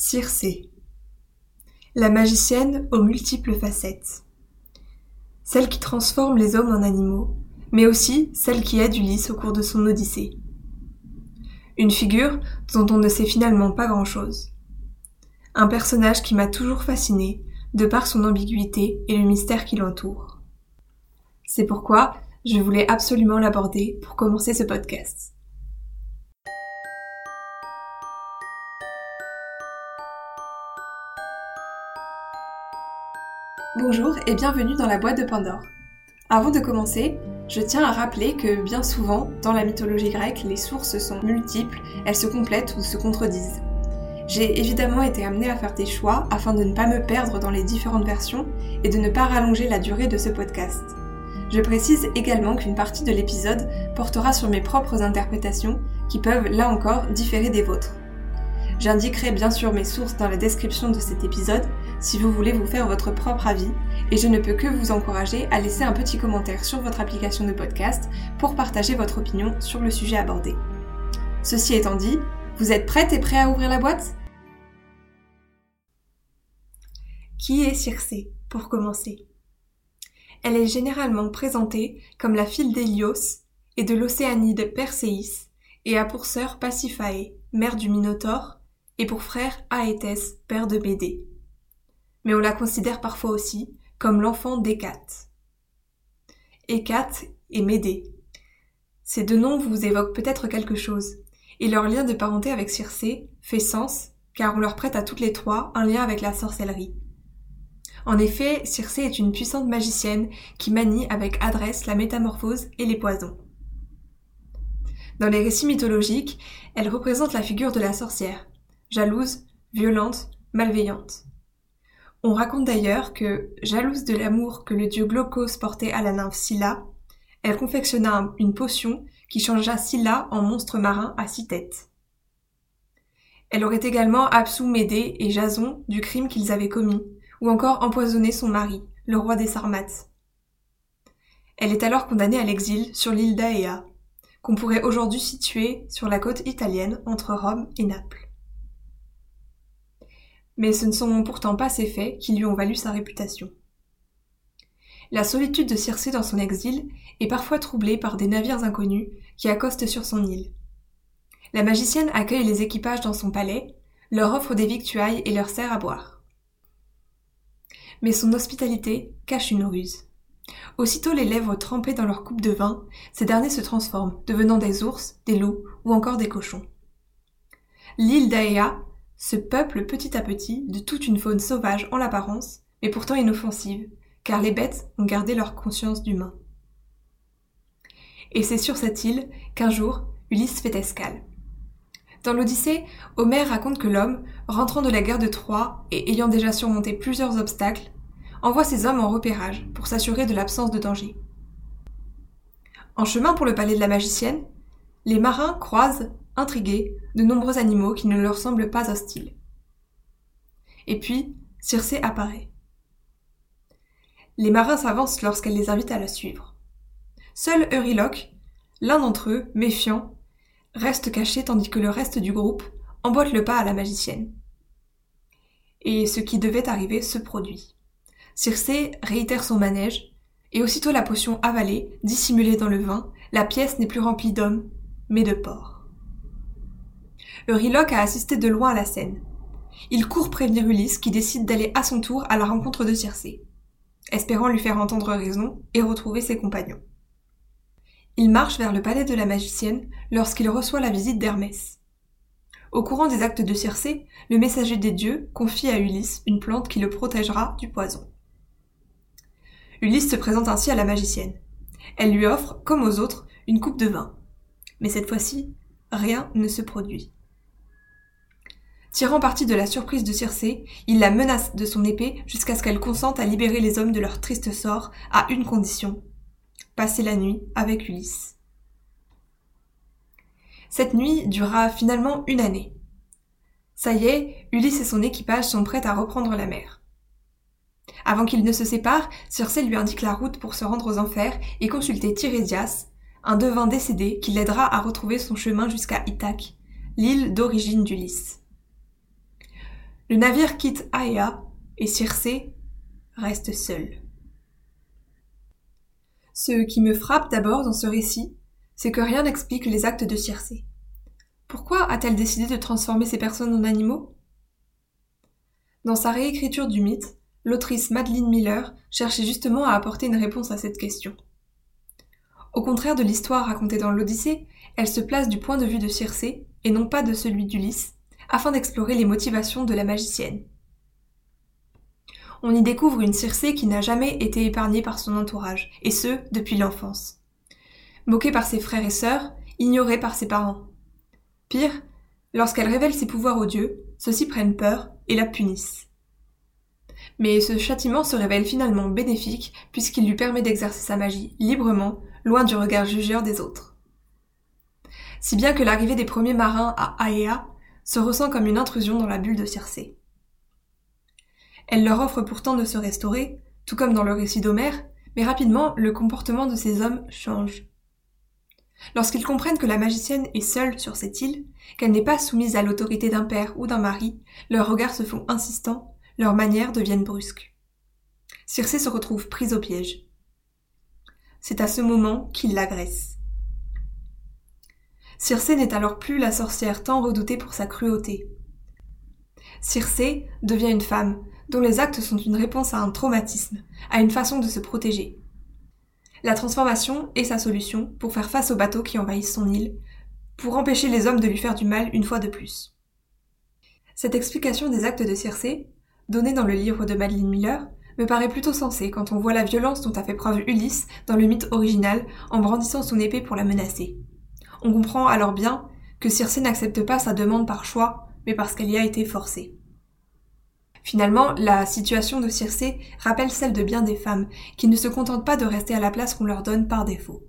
Circé. La magicienne aux multiples facettes. Celle qui transforme les hommes en animaux, mais aussi celle qui aide Ulysse au cours de son odyssée. Une figure dont on ne sait finalement pas grand-chose. Un personnage qui m'a toujours fasciné, de par son ambiguïté et le mystère qui l'entoure. C'est pourquoi je voulais absolument l'aborder pour commencer ce podcast. Bonjour et bienvenue dans la boîte de Pandore. Avant de commencer, je tiens à rappeler que bien souvent, dans la mythologie grecque, les sources sont multiples, elles se complètent ou se contredisent. J'ai évidemment été amenée à faire des choix afin de ne pas me perdre dans les différentes versions et de ne pas rallonger la durée de ce podcast. Je précise également qu'une partie de l'épisode portera sur mes propres interprétations qui peuvent là encore différer des vôtres. J'indiquerai bien sûr mes sources dans la description de cet épisode si vous voulez vous faire votre propre avis et je ne peux que vous encourager à laisser un petit commentaire sur votre application de podcast pour partager votre opinion sur le sujet abordé. Ceci étant dit, vous êtes prête et prêt à ouvrir la boîte? Qui est Circé, pour commencer? Elle est généralement présentée comme la fille d'Hélios et de l'Océanide Perséis et a pour sœur Pasiphae, mère du Minotaure, et pour frère Aétès, père de Bédée. Mais on la considère parfois aussi comme l'enfant d'Hécate. Hécate et Médée. Ces deux noms vous évoquent peut-être quelque chose, et leur lien de parenté avec Circé fait sens, car on leur prête à toutes les trois un lien avec la sorcellerie. En effet, Circé est une puissante magicienne qui manie avec adresse la métamorphose et les poisons. Dans les récits mythologiques, elle représente la figure de la sorcière, jalouse, violente, malveillante. On raconte d'ailleurs que, jalouse de l'amour que le dieu Glaucos portait à la nymphe Scylla, elle confectionna une potion qui changea Scylla en monstre marin à six têtes. Elle aurait également absous Médée et Jason du crime qu'ils avaient commis, ou encore empoisonné son mari, le roi des Sarmates. Elle est alors condamnée à l'exil sur l'île d'Aea, qu'on pourrait aujourd'hui situer sur la côte italienne entre Rome et Naples mais ce ne sont pourtant pas ces faits qui lui ont valu sa réputation. La solitude de Circé dans son exil est parfois troublée par des navires inconnus qui accostent sur son île. La magicienne accueille les équipages dans son palais, leur offre des victuailles et leur sert à boire. Mais son hospitalité cache une ruse. Aussitôt les lèvres trempées dans leur coupe de vin, ces derniers se transforment, devenant des ours, des loups ou encore des cochons. L'île d'Aea se peuple petit à petit de toute une faune sauvage en l'apparence, mais pourtant inoffensive, car les bêtes ont gardé leur conscience d'humain. Et c'est sur cette île qu'un jour Ulysse fait escale. Dans l'Odyssée, Homère raconte que l'homme, rentrant de la guerre de Troie et ayant déjà surmonté plusieurs obstacles, envoie ses hommes en repérage pour s'assurer de l'absence de danger. En chemin pour le palais de la magicienne, les marins croisent intrigués, de nombreux animaux qui ne leur semblent pas hostiles. Et puis, Circé apparaît. Les marins s'avancent lorsqu'elle les invite à la suivre. Seul Euryloque, l'un d'entre eux, méfiant, reste caché tandis que le reste du groupe emboîte le pas à la magicienne. Et ce qui devait arriver se produit. Circé réitère son manège, et aussitôt la potion avalée, dissimulée dans le vin, la pièce n'est plus remplie d'hommes, mais de porcs. Euryloque a assisté de loin à la scène. Il court prévenir Ulysse qui décide d'aller à son tour à la rencontre de Circé, espérant lui faire entendre raison et retrouver ses compagnons. Il marche vers le palais de la magicienne lorsqu'il reçoit la visite d'Hermès. Au courant des actes de Circé, le messager des dieux confie à Ulysse une plante qui le protégera du poison. Ulysse se présente ainsi à la magicienne. Elle lui offre, comme aux autres, une coupe de vin. Mais cette fois-ci, rien ne se produit. Tirant parti de la surprise de Circé, il la menace de son épée jusqu'à ce qu'elle consente à libérer les hommes de leur triste sort à une condition passer la nuit avec Ulysse. Cette nuit durera finalement une année. Ça y est, Ulysse et son équipage sont prêts à reprendre la mer. Avant qu'ils ne se séparent, Circé lui indique la route pour se rendre aux enfers et consulter Tirésias, un devin décédé qui l'aidera à retrouver son chemin jusqu'à Ithaque, l'île d'origine d'Ulysse. Le navire quitte Aea et Circé reste seule. Ce qui me frappe d'abord dans ce récit, c'est que rien n'explique les actes de Circé. Pourquoi a-t-elle décidé de transformer ces personnes en animaux? Dans sa réécriture du mythe, l'autrice Madeleine Miller cherchait justement à apporter une réponse à cette question. Au contraire de l'histoire racontée dans l'Odyssée, elle se place du point de vue de Circé et non pas de celui d'Ulysse, afin d'explorer les motivations de la magicienne. On y découvre une Circé qui n'a jamais été épargnée par son entourage, et ce, depuis l'enfance. Moquée par ses frères et sœurs, ignorée par ses parents. Pire, lorsqu'elle révèle ses pouvoirs aux dieux, ceux-ci prennent peur et la punissent. Mais ce châtiment se révèle finalement bénéfique puisqu'il lui permet d'exercer sa magie librement, loin du regard jugeur des autres. Si bien que l'arrivée des premiers marins à Aea se ressent comme une intrusion dans la bulle de Circé. Elle leur offre pourtant de se restaurer, tout comme dans le récit d'Homère, mais rapidement le comportement de ces hommes change. Lorsqu'ils comprennent que la magicienne est seule sur cette île, qu'elle n'est pas soumise à l'autorité d'un père ou d'un mari, leurs regards se font insistants, leurs manières deviennent brusques. Circé se retrouve prise au piège. C'est à ce moment qu'il l'agresse. Circé n'est alors plus la sorcière tant redoutée pour sa cruauté. Circé devient une femme, dont les actes sont une réponse à un traumatisme, à une façon de se protéger, la transformation est sa solution pour faire face aux bateaux qui envahissent son île, pour empêcher les hommes de lui faire du mal une fois de plus. Cette explication des actes de Circé, donnée dans le livre de Madeleine Miller, me paraît plutôt sensée quand on voit la violence dont a fait preuve Ulysse dans le mythe original en brandissant son épée pour la menacer. On comprend alors bien que Circé n'accepte pas sa demande par choix, mais parce qu'elle y a été forcée. Finalement, la situation de Circé rappelle celle de bien des femmes, qui ne se contentent pas de rester à la place qu'on leur donne par défaut.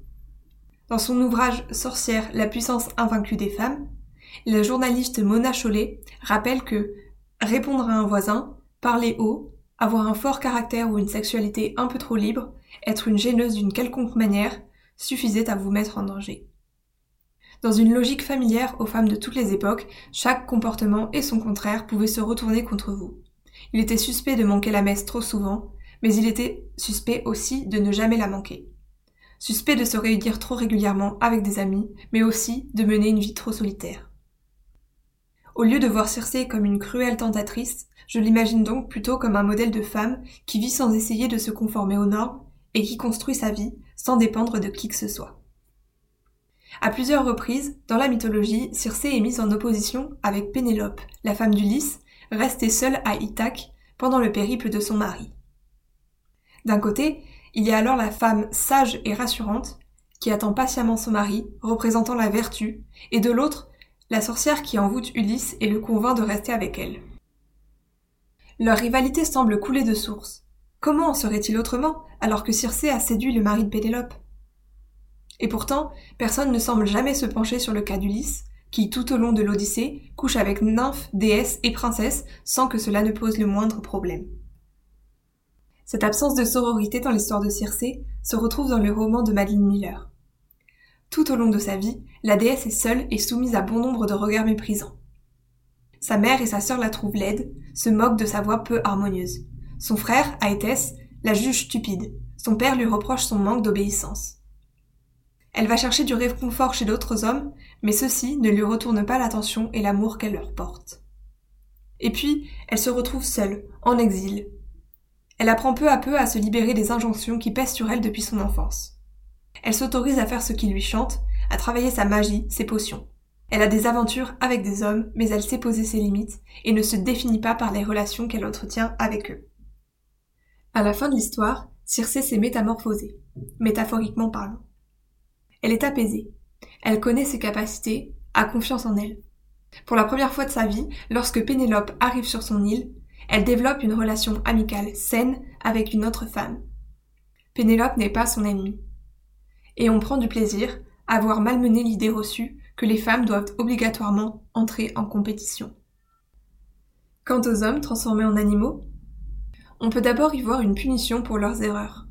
Dans son ouvrage Sorcière, la puissance invaincue des femmes, la journaliste Mona Chollet rappelle que répondre à un voisin, parler haut, avoir un fort caractère ou une sexualité un peu trop libre, être une gêneuse d'une quelconque manière, suffisait à vous mettre en danger. Dans une logique familière aux femmes de toutes les époques, chaque comportement et son contraire pouvaient se retourner contre vous. Il était suspect de manquer la messe trop souvent, mais il était suspect aussi de ne jamais la manquer. Suspect de se réunir trop régulièrement avec des amis, mais aussi de mener une vie trop solitaire. Au lieu de voir Circé comme une cruelle tentatrice, je l'imagine donc plutôt comme un modèle de femme qui vit sans essayer de se conformer aux normes et qui construit sa vie sans dépendre de qui que ce soit. À plusieurs reprises, dans la mythologie, Circé est mise en opposition avec Pénélope, la femme d'Ulysse, restée seule à Ithaque pendant le périple de son mari. D'un côté, il y a alors la femme sage et rassurante qui attend patiemment son mari, représentant la vertu, et de l'autre, la sorcière qui envoûte Ulysse et le convainc de rester avec elle. Leur rivalité semble couler de source. Comment en serait-il autrement alors que Circé a séduit le mari de Pénélope? Et pourtant, personne ne semble jamais se pencher sur le cas d'Ulysse, qui, tout au long de l'Odyssée, couche avec nymphes, déesses et princesses sans que cela ne pose le moindre problème. Cette absence de sororité dans l'histoire de Circé se retrouve dans le roman de Madeleine Miller. Tout au long de sa vie, la déesse est seule et soumise à bon nombre de regards méprisants. Sa mère et sa sœur la trouvent laide, se moquent de sa voix peu harmonieuse. Son frère, Aétès, la juge stupide. Son père lui reproche son manque d'obéissance. Elle va chercher du réconfort chez d'autres hommes, mais ceux-ci ne lui retournent pas l'attention et l'amour qu'elle leur porte. Et puis, elle se retrouve seule, en exil. Elle apprend peu à peu à se libérer des injonctions qui pèsent sur elle depuis son enfance. Elle s'autorise à faire ce qui lui chante, à travailler sa magie, ses potions. Elle a des aventures avec des hommes, mais elle sait poser ses limites et ne se définit pas par les relations qu'elle entretient avec eux. À la fin de l'histoire, Circé s'est métamorphosée, métaphoriquement parlant. Elle est apaisée. Elle connaît ses capacités, a confiance en elle. Pour la première fois de sa vie, lorsque Pénélope arrive sur son île, elle développe une relation amicale saine avec une autre femme. Pénélope n'est pas son ennemie. Et on prend du plaisir à voir malmener l'idée reçue que les femmes doivent obligatoirement entrer en compétition. Quant aux hommes transformés en animaux, on peut d'abord y voir une punition pour leurs erreurs.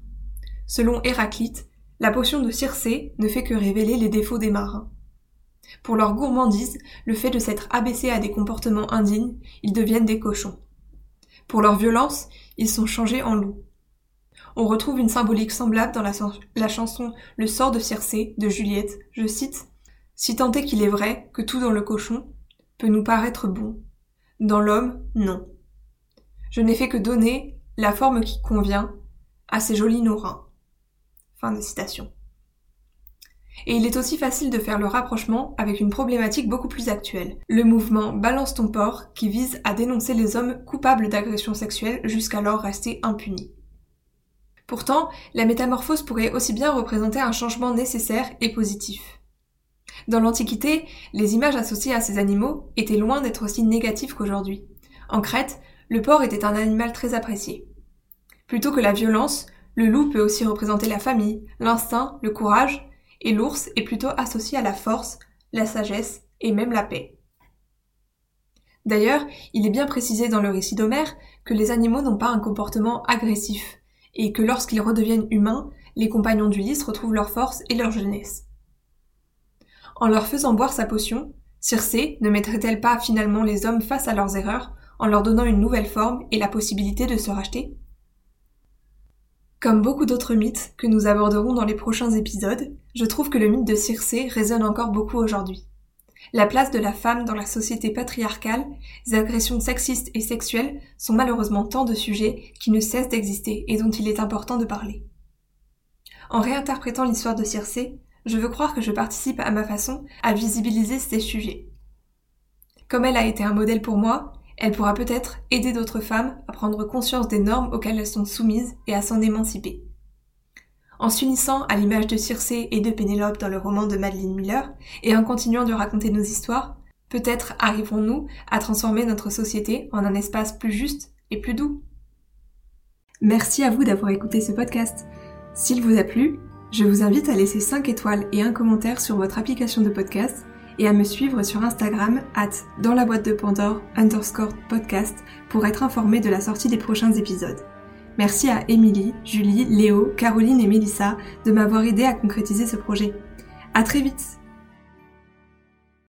Selon Héraclite, la potion de Circé ne fait que révéler les défauts des marins. Pour leur gourmandise, le fait de s'être abaissés à des comportements indignes, ils deviennent des cochons. Pour leur violence, ils sont changés en loups. On retrouve une symbolique semblable dans la, chanson Le sort de Circé de Juliette. Je cite Si tant est qu'il est vrai que tout dans le cochon peut nous paraître bon, dans l'homme, non. Je n'ai fait que donner la forme qui convient à ces jolis nourrins. Et il est aussi facile de faire le rapprochement avec une problématique beaucoup plus actuelle, le mouvement Balance ton porc qui vise à dénoncer les hommes coupables d'agressions sexuelles jusqu'alors restés impunis. Pourtant, la métamorphose pourrait aussi bien représenter un changement nécessaire et positif. Dans l'Antiquité, les images associées à ces animaux étaient loin d'être aussi négatives qu'aujourd'hui. En Crète, le porc était un animal très apprécié. Plutôt que la violence, le loup peut aussi représenter la famille, l'instinct, le courage, et l'ours est plutôt associé à la force, la sagesse et même la paix. D'ailleurs, il est bien précisé dans le récit d'Homère que les animaux n'ont pas un comportement agressif, et que lorsqu'ils redeviennent humains, les compagnons d'Ulysse retrouvent leur force et leur jeunesse. En leur faisant boire sa potion, Circé ne mettrait-elle pas finalement les hommes face à leurs erreurs en leur donnant une nouvelle forme et la possibilité de se racheter? Comme beaucoup d'autres mythes que nous aborderons dans les prochains épisodes, je trouve que le mythe de Circé résonne encore beaucoup aujourd'hui. La place de la femme dans la société patriarcale, les agressions sexistes et sexuelles sont malheureusement tant de sujets qui ne cessent d'exister et dont il est important de parler. En réinterprétant l'histoire de Circé, je veux croire que je participe à ma façon à visibiliser ces sujets. Comme elle a été un modèle pour moi, elle pourra peut-être aider d'autres femmes à prendre conscience des normes auxquelles elles sont soumises et à s'en émanciper. En s'unissant à l'image de Circé et de Pénélope dans le roman de Madeleine Miller, et en continuant de raconter nos histoires, peut-être arriverons-nous à transformer notre société en un espace plus juste et plus doux. Merci à vous d'avoir écouté ce podcast. S'il vous a plu, je vous invite à laisser 5 étoiles et un commentaire sur votre application de podcast et à me suivre sur Instagram at dans la boîte de Pandore underscore podcast pour être informé de la sortie des prochains épisodes. Merci à Émilie, Julie, Léo, Caroline et Mélissa de m'avoir aidé à concrétiser ce projet. À très vite!